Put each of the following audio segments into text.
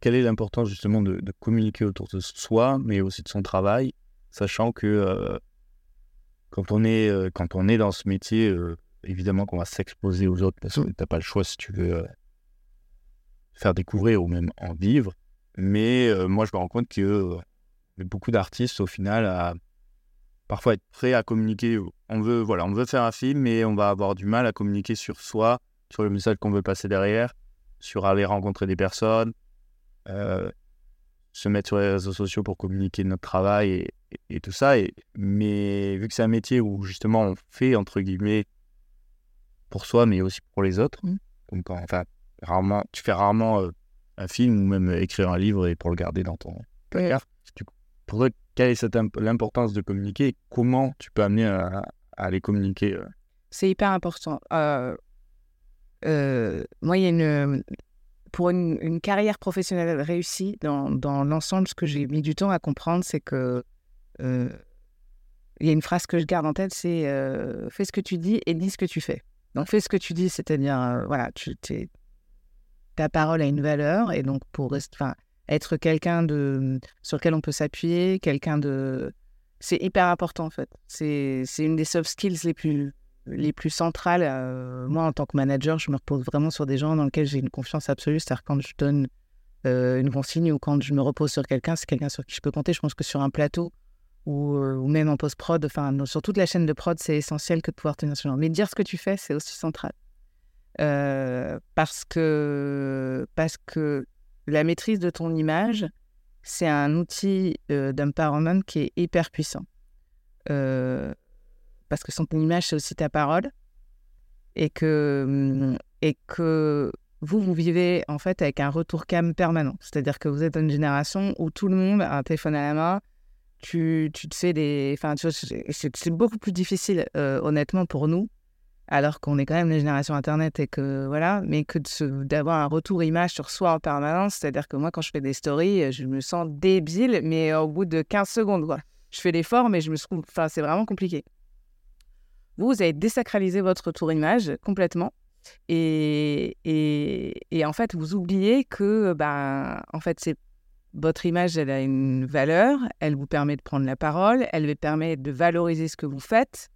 quelle est l'importance justement de, communiquer autour de soi, mais aussi de son travail, sachant que euh, quand, on est, euh, quand on est dans ce métier, euh, évidemment qu'on va s'exposer aux autres parce que tu n'as pas le choix si tu veux faire découvrir ou même en vivre. Mais moi, je me rends compte que beaucoup d'artistes, au final, à parfois être prêts à communiquer. On veut, voilà, on veut faire un film, mais on va avoir du mal à communiquer sur soi, sur le message qu'on veut passer derrière, sur aller rencontrer des personnes, se mettre sur les réseaux sociaux pour communiquer notre travail et, tout ça. Et, mais vu que c'est un métier où justement on fait, entre guillemets, pour soi, mais aussi pour les autres, mmh. enfin, rarement, tu fais rarement euh, un film ou même écrire un livre et pour le garder dans ton placard. Pour toi, quelle est l'importance de communiquer et comment tu peux amener à, aller communiquer euh? C'est hyper important. moi, il y a une, pour une, carrière professionnelle réussie, dans, dans l'ensemble, ce que j'ai mis du temps à comprendre, c'est que euh, il y a une phrase que je garde en tête, c'est euh, fais ce que tu dis et dis ce que tu fais. Donc fais ce que tu dis, c'est-à-dire euh, voilà, ta parole a une valeur et donc pour être quelqu'un de sur lequel on peut s'appuyer, quelqu'un de c'est hyper important en fait. C'est une des soft skills les plus les plus centrales. Euh, moi, en tant que manager, je me repose vraiment sur des gens dans lesquels j'ai une confiance absolue. C'est-à-dire quand je donne euh, une consigne ou quand je me repose sur quelqu'un, c'est quelqu'un sur qui je peux compter. Je pense que sur un plateau ou, euh, même en post-prod, enfin, sur toute la chaîne de prod, c'est essentiel que de pouvoir tenir ce genre. Mais dire ce que tu fais, c'est aussi central. parce, que, parce que la maîtrise de ton image, c'est un outil d'empowerment qui est hyper puissant. Parce que son image, c'est aussi ta parole. Et que, mm, et que vous, vous vivez en fait avec un retour cam permanent. C'est-à-dire que vous êtes une génération où tout le monde a un téléphone à la main. Tu, tu te fais des. Enfin, c'est beaucoup plus difficile, euh, honnêtement, pour nous, alors qu'on est quand même la génération Internet et que voilà, mais que d'avoir un retour image sur soi en permanence. C'est-à-dire que moi, quand je fais des stories, je me sens débile, mais au bout de 15 secondes, quoi. Je fais l'effort, mais je me Enfin, c'est vraiment compliqué. Vous, avez désacralisé votre tour image complètement. Et, en fait, vous oubliez que, ben, en fait, votre image, elle a une valeur, elle vous permet de prendre la parole, elle vous permet de valoriser ce que vous faites,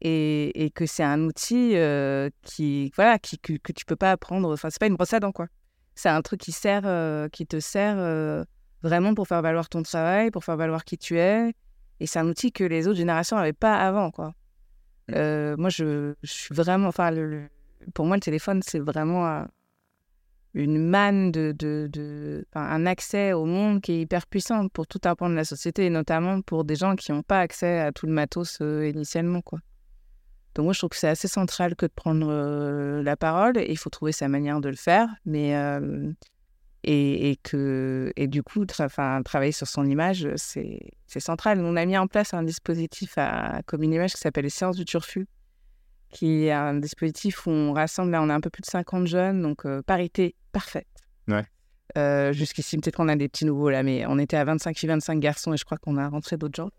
et, et que c'est un outil euh, qui, voilà, qui, que, que, tu peux pas apprendre. Enfin, c'est pas une brosse à dents, quoi. C'est un truc qui sert, euh, qui te sert euh, vraiment pour faire valoir ton travail, pour faire valoir qui tu es, et c'est un outil que les autres générations n'avaient pas avant, quoi. Euh, moi, je, suis vraiment. Enfin, pour moi, le téléphone, c'est vraiment une manne de. de, un accès au monde qui est hyper puissant pour tout un pan de la société, et notamment pour des gens qui n'ont pas accès à tout le matos euh, initialement, quoi. Donc, moi, je trouve que c'est assez central que de prendre euh, la parole. Et il faut trouver sa manière de le faire. Mais et, que, et du coup, enfin, travailler sur son image, c'est central. On a mis en place un dispositif à, comme une image qui s'appelle les séances du turfu, qui est un dispositif où on rassemble, là, on a un peu plus de 50 jeunes, donc euh, parité parfaite. Ouais. Euh, jusqu'ici, peut-être qu'on a des petits nouveaux là, mais on était à 25 filles, 25 garçons et je crois qu'on a rentré d'autres gens.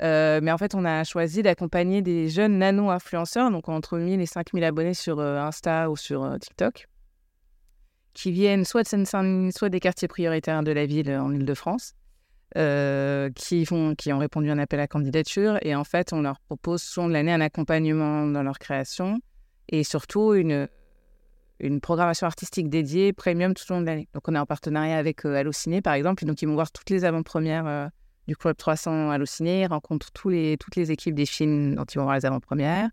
Euh, mais en fait, on a choisi d'accompagner des jeunes nano-influenceurs, donc entre 1000 et 5000 abonnés sur Insta ou sur TikTok, qui viennent soit de Seine-Saint-Denis, soit des quartiers prioritaires de la ville en Ile-de-France, euh, qui, qui ont répondu à un appel à candidature. Et en fait, on leur propose souvent de l'année un accompagnement dans leur création et surtout une, une programmation artistique dédiée premium tout au long de l'année. Donc, on est en partenariat avec euh, Allociné, par exemple. Donc, ils vont voir toutes les avant-premières euh, du Club 300 Allociné. Ils rencontrent tous les, toutes les équipes des films dont ils vont voir les avant-premières.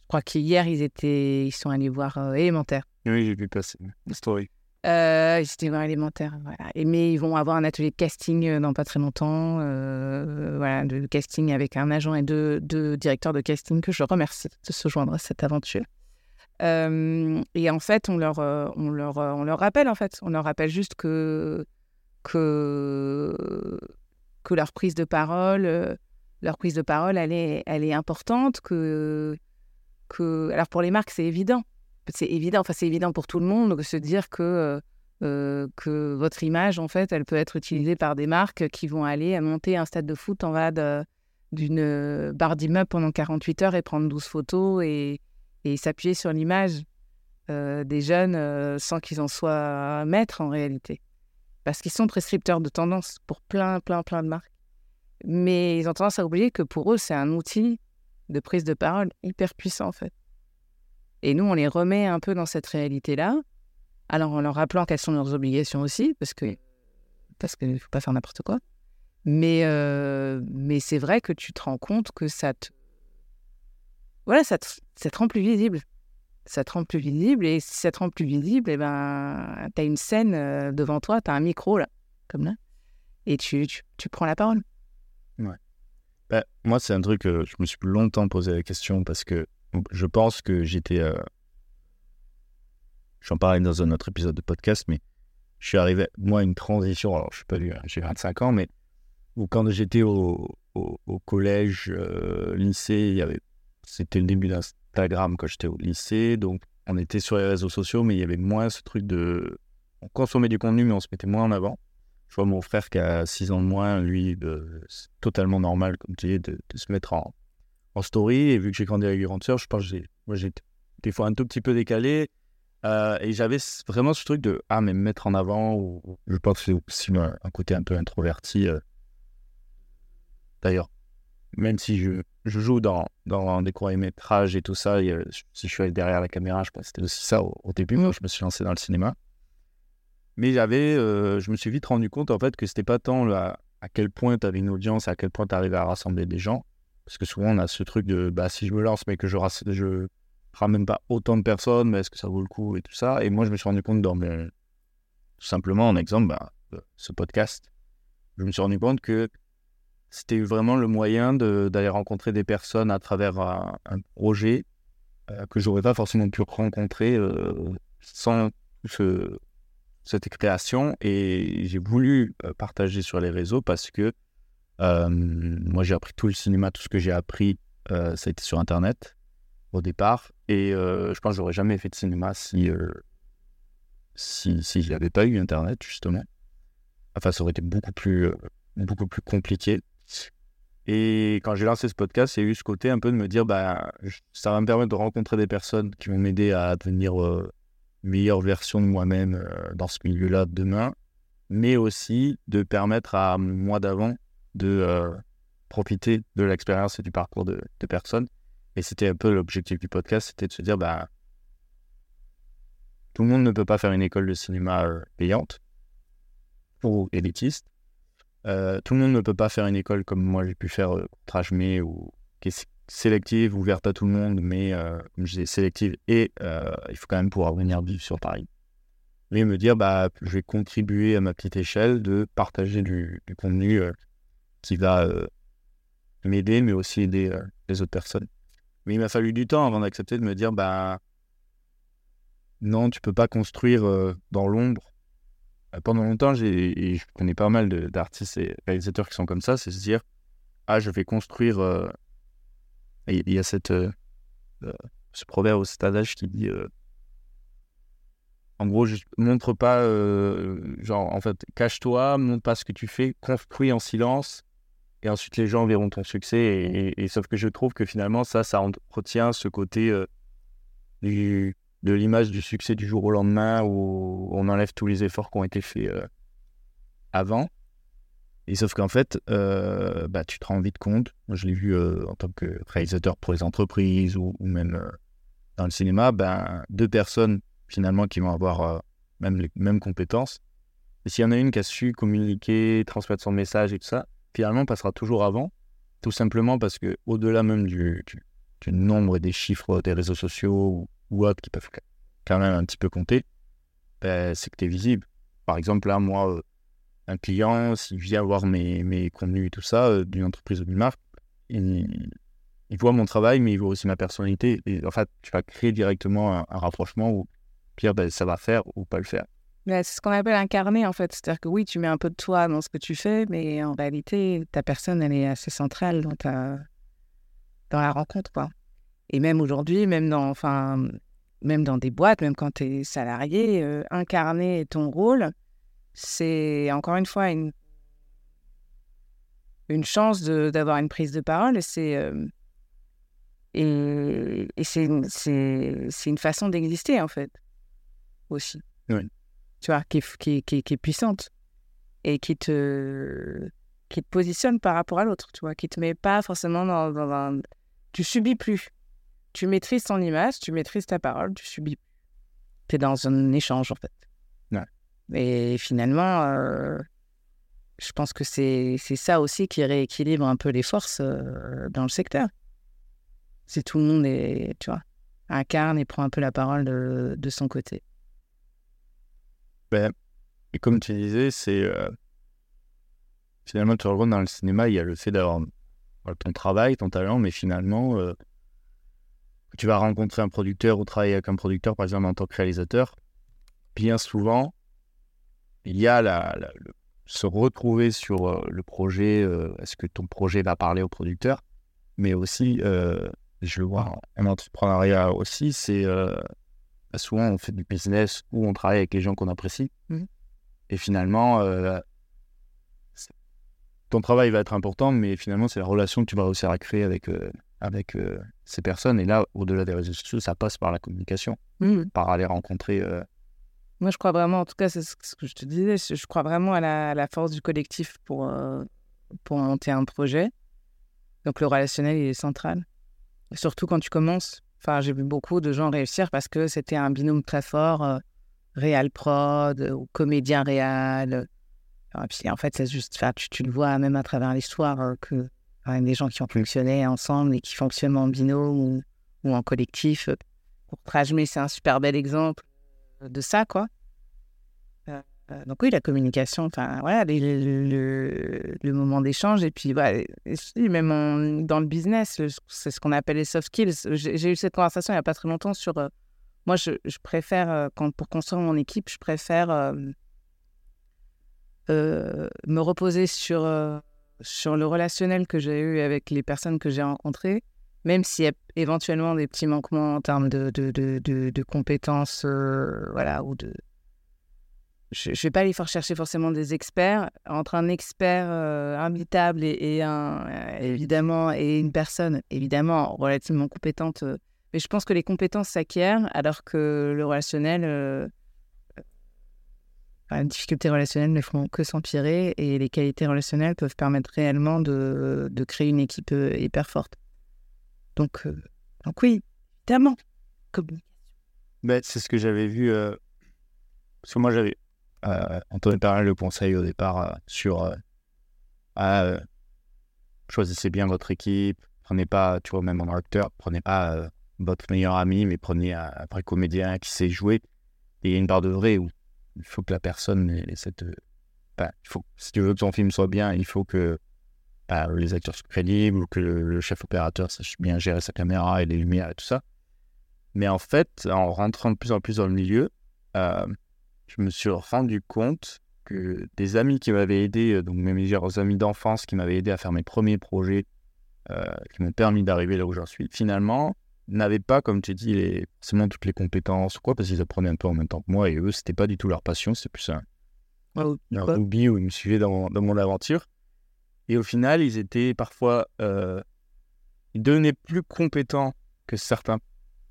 Je crois qu'hier, ils, ils sont allés voir Élémentaire oui, j'ai vu passer story. Euh, C'était élémentaire. Voilà. Et, mais ils vont avoir un atelier de casting euh, dans pas très longtemps. Euh, voilà, de casting avec un agent et deux, deux, directeurs de casting que je remercie de se joindre à cette aventure. Euh, et en fait, on leur, on, leur, on leur rappelle, en fait. On leur rappelle juste que, que, que leur prise de parole, leur prise de parole, elle est, elle est importante. Que, que... Alors, pour les marques, c'est évident c'est évident, pour tout le monde de se dire que, euh, euh, que votre image, en fait, elle peut être utilisée par des marques qui vont aller monter un stade de foot en bas d'une euh, barre d'immeuble pendant 48 heures et prendre 12 photos et, et s'appuyer sur l'image des jeunes sans qu'ils en soient maîtres en réalité. parce qu'ils sont prescripteurs de tendance pour plein, plein, plein de marques. Mais ils ont tendance à oublier que pour eux, c'est un outil de prise de parole hyper puissant, en fait. Et nous, on les remet un peu dans cette réalité-là, alors en leur rappelant quelles sont leurs obligations aussi, parce que parce qu'il ne faut pas faire n'importe quoi. Mais, euh, mais c'est vrai que tu te rends compte que ça te... Voilà, ça ça te rend plus visible. Ça te rend plus visible, et si ça te rend plus visible, eh ben, tu as une scène euh, devant toi, tu as un micro, là, comme là, et tu, tu, tu prends la parole. Ouais. Bah, moi, c'est un truc que je me suis longtemps posé la question parce que je pense que j'étais. Euh, j'en parlais dans un autre épisode de podcast, mais je suis arrivé, moi, à une transition. Alors, je suis pas vieux, j'ai 25 ans, mais quand j'étais au, collège, euh, lycée, il y avait, c'était le début d'Instagram quand j'étais au lycée, donc on était sur les réseaux sociaux, mais il y avait moins ce truc de. On consommait du contenu, mais on se mettait moins en avant. Je vois mon frère qui a 6 ans de moins, lui, c'est totalement normal, comme tu dis, de, se mettre en, en, story. Et vu que j'ai grandi avec une grande sœur, je pense que j'ai des fois un tout petit peu décalé. Euh, et j'avais vraiment ce truc de ah mais me mettre en avant ou je pense que c'est aussi un, côté un peu introverti euh. d'ailleurs même si je, joue dans, dans des courts métrages et tout ça si je suis derrière la caméra je pense c'était aussi ça au, début quand je me suis lancé dans le cinéma mais j'avais euh, je me suis vite rendu compte en fait que c'était pas tant à, à quel point tu avais une audience à quel point tu arrivais à rassembler des gens parce que souvent on a ce truc de bah si je me lance mais que je, je ramène pas autant de personnes, mais est-ce que ça vaut le coup et tout ça? Et moi, je me suis rendu compte dans tout simplement, en exemple, bah, euh, ce podcast, je me suis rendu compte que c'était vraiment le moyen d'aller rencontrer des personnes à travers un, projet euh, que j'aurais pas forcément pu rencontrer euh, sans ce, cette création. Et j'ai voulu partager sur les réseaux parce que moi, j'ai appris tout le cinéma, tout ce que j'ai appris, ça a été sur Internet au départ. Et euh, je pense que j'aurais jamais fait de cinéma si euh, si s'il n'y avait pas eu Internet justement. Enfin, ça aurait été beaucoup plus euh, beaucoup plus compliqué. Et quand j'ai lancé ce podcast, il y a eu ce côté un peu de me dire, bah, ça va me permettre de rencontrer des personnes qui vont m'aider à devenir une meilleure version de moi-même dans ce milieu-là demain, mais aussi de permettre à moi d'avant de profiter de l'expérience et du parcours de, personnes et c'était un peu l'objectif du podcast, c'était de se dire, bah, tout le monde ne peut pas faire une école de cinéma euh, payante ou élitiste. Euh, tout le monde ne peut pas faire une école comme moi j'ai pu faire euh, ou qui est sélective, ouverte à tout le monde, mais euh, comme je disais, sélective et il faut quand même pouvoir venir vivre sur Paris. Mais me dire, bah, je vais contribuer à ma petite échelle de partager du contenu qui va m'aider, mais aussi aider les autres personnes. Mais il m'a fallu du temps avant d'accepter de me dire bah non, tu peux pas construire euh, dans l'ombre. Euh, pendant longtemps, j'ai, je connais pas mal d'artistes et réalisateurs qui sont comme ça, c'est se dire ah, je vais construire. Euh, il y a cette, ce proverbe au stadage qui dit en gros, je montre pas, genre, en fait, cache-toi, montre pas ce que tu fais, construis en silence et ensuite les gens verront ton succès. Et, sauf que je trouve que finalement, ça, ça retient ce côté euh, de l'image du succès du jour au lendemain où on enlève tous les efforts qui ont été faits euh, avant. Et sauf qu'en fait, euh, bah, tu te rends vite compte, moi je l'ai vu en tant que réalisateur pour les entreprises ou, même dans le cinéma, ben, deux personnes finalement qui vont avoir même les mêmes compétences. Et s'il y en a une qui a su communiquer, transmettre son message et tout ça, finalement passera toujours avant, tout simplement parce que au-delà même du, du, nombre et des chiffres des réseaux sociaux ou, autres qui peuvent quand même un petit peu compter, ben, c'est que tu es visible. Par exemple, là, moi, euh, un client, s'il vient voir mes, mes contenus et tout ça, euh, d'une entreprise ou d'une marque, il, voit mon travail, mais il voit aussi ma personnalité. Et en fait, tu vas créer directement un, rapprochement où, pire, ben, ça va faire ou pas le faire c'est ce qu'on appelle incarner, en fait. C'est-à-dire que oui, tu mets un peu de toi dans ce que tu fais, mais en réalité, ta personne, elle est assez centrale dans, ta... dans la rencontre, quoi. Et même aujourd'hui, même dans, enfin, même dans des boîtes, même quand tu es salarié, euh, incarner ton rôle, c'est encore une fois une, une chance d'avoir une prise de parole. C'est, euh, et, et c'est, c'est une façon d'exister, en fait, aussi. Oui tu vois, qui est, qui, qui, est puissante. et qui te, qui te positionne par rapport à l'autre, tu vois, qui te met pas forcément dans, dans un... Tu subis plus. Tu maîtrises ton image, tu maîtrises ta parole, tu subis. Tu es dans un échange, en fait. Ouais. Et finalement, euh, je pense que c'est c'est ça aussi qui rééquilibre un peu les forces euh, dans le secteur. Si tout le monde est, tu vois, incarne et prend un peu la parole de, de son côté. Ben, et comme tu disais, c'est euh, finalement tu rejoins dans le cinéma, il y a le fait d'avoir ton travail, ton talent, mais finalement euh, tu vas rencontrer un producteur ou travailler avec un producteur, par exemple en tant que réalisateur. Bien souvent, il y a la, se retrouver sur euh, le projet. euh, Est-ce que ton projet va parler au producteur? Mais aussi, je le vois en, en entrepreneuriat aussi, c'est bah, souvent on fait du business ou on travaille avec les gens qu'on apprécie. Mhm. Et finalement, euh, ton travail va être important, mais finalement, c'est la relation que tu vas réussir à créer avec, euh, avec euh, ces personnes. Et là, au-delà des réseaux sociaux, ça passe par la communication, par aller rencontrer. euh, Moi, je crois vraiment, en tout cas, c'est ce que je te disais, je je crois vraiment à la, à la force du collectif pour, pour monter un projet. Donc, le relationnel, il est central. Surtout quand tu commences. Enfin, j'ai vu beaucoup de gens réussir parce que c'était un binôme très fort, euh, prod euh, ou comédien réal. Puis, en fait, c'est juste, tu, le vois même à travers l'histoire euh, que des gens qui ont fonctionné ensemble et qui fonctionnent en binôme ou, en collectif. Pour Trajmé, c'est un super bel exemple de ça, quoi. Euh, donc oui, la communication, enfin, voilà, le, le- moment d'échange, et puis, même dans le business, c'est ce qu'on appelle les soft skills. J'ai eu cette conversation il n'y a pas très longtemps sur, euh, moi, je, préfère, euh, quand, pour construire mon équipe, je préfère me reposer sur, sur le relationnel que j'ai eu avec les personnes que j'ai rencontrées, même s'il y a éventuellement des petits manquements en termes de, de, de, de, compétences, voilà, ou de... Je ne vais pas aller faire chercher forcément des experts. Entre un expert euh, et, euh, évidemment, et une personne, évidemment, relativement compétente, euh, mais je pense que les compétences s'acquièrent, alors que le relationnel, euh, les difficultés relationnelles ne font que s'empirer, et les qualités relationnelles peuvent permettre réellement de, de créer une équipe hyper forte. Donc, donc oui, évidemment. Ben, c'est ce que j'avais vu. parce que moi, j'avais euh, entendu parler le conseil au départ euh, sur euh, ah, choisissez bien votre équipe. Prenez pas, tu vois, même en acteur, prenez pas votre meilleur ami, mais prenez un, vrai comédien qui sait jouer. Il y a une part de vrai où il faut que la personne cette. il faut, si tu veux que ton film soit bien, il faut que ben, les acteurs soient crédibles, que le, chef opérateur sache bien gérer sa caméra et les lumières et tout ça. Mais en fait, en rentrant de plus en plus dans le milieu, je me suis rendu compte que des amis qui m'avaient aidé, euh, donc mes meilleurs amis d'enfance qui m'avaient aidé à faire mes premiers projets, euh, qui m'ont permis d'arriver là où j'en suis, finalement, n'avaient pas, comme tu dis, les, forcément toutes les compétences ou quoi, parce qu'ils apprenaient un peu en même temps que moi, et eux, c'était pas du tout leur passion, c'est plus un, Oh, un hobby où ils me suivaient dans, dans mon aventure. Et au final, ils étaient parfois. euh, ils devenaient plus compétents que certains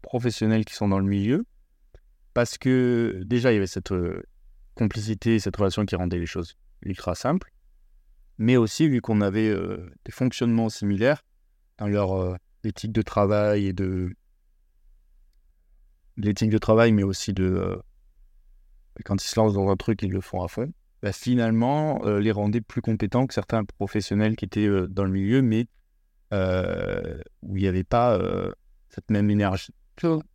professionnels qui sont dans le milieu. Parce que déjà, il y avait cette euh, complicité, cette relation qui rendait les choses ultra simples. Mais aussi, vu qu'on avait euh, des fonctionnements similaires dans leur euh, éthique de travail et de. L'éthique de travail, mais aussi de. quand ils se lancent dans un truc, ils le font à fond bah, finalement les rendait plus compétents que certains professionnels qui étaient dans le milieu, mais où il n'y avait pas cette même énergie.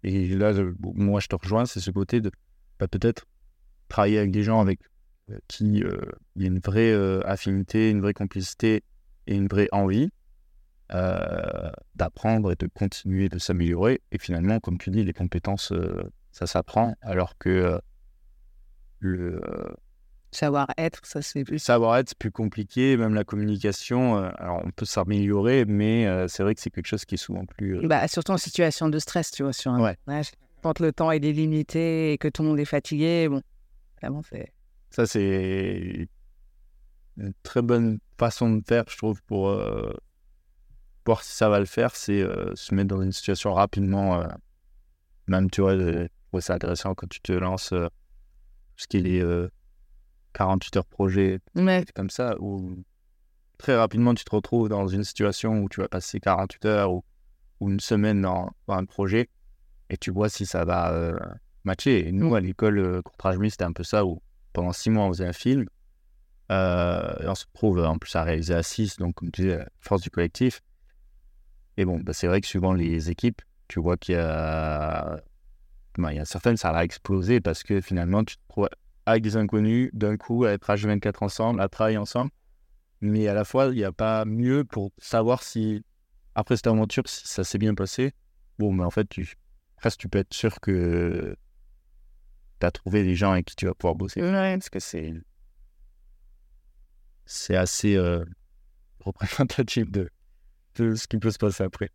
Et là, moi, je te rejoins, c'est ce côté de bah, peut-être travailler avec des gens avec euh, qui euh, il y a une vraie euh, affinité, une vraie complicité et une vraie envie d'apprendre et de continuer de s'améliorer. Et finalement, comme tu dis, les compétences, ça s'apprend, alors que le, Savoir-être, ça c'est plus. savoir-être, c'est plus compliqué, même la communication, euh, alors on peut s'améliorer, mais euh, c'est vrai que c'est quelque chose qui est souvent plus... euh, Bah, surtout en situation de stress, tu vois, sur un Ouais. tournage. Quand le temps est limité et que tout le monde est fatigué, bon, vraiment, c'est. Ça, c'est une très bonne façon de faire, je trouve, pour voir si ça va le faire, c'est se mettre dans une situation rapidement, même, tu vois, je trouve ça intéressant quand tu te lances, ce qui est 48 heures projet, Ouais. comme ça, où très rapidement tu te retrouves dans une situation où tu vas passer 48 heures ou, ou une semaine dans, dans un projet et tu vois si ça va euh, matcher. Et nous, à l'école, euh, courtrage c'était un peu ça où pendant six mois on faisait un film. Euh, et on se retrouve en plus à réaliser à 6, donc comme tu disais, force du collectif. Et bon, bah, c'est vrai que suivant les équipes, tu vois qu'il y a. il y a certaines, ça va exploser parce que finalement, tu te retrouves avec des inconnus, d'un coup, à être H24 ensemble, à travailler ensemble. Mais à la fois, il n'y a pas mieux pour savoir si, après cette aventure, si ça s'est bien passé. Bon, mais en fait, tu, presque tu peux être sûr que tu as trouvé des gens avec qui tu vas pouvoir bosser. Ouais. Parce que c'est. C'est assez euh, représentatif de, de ce qui peut se passer après.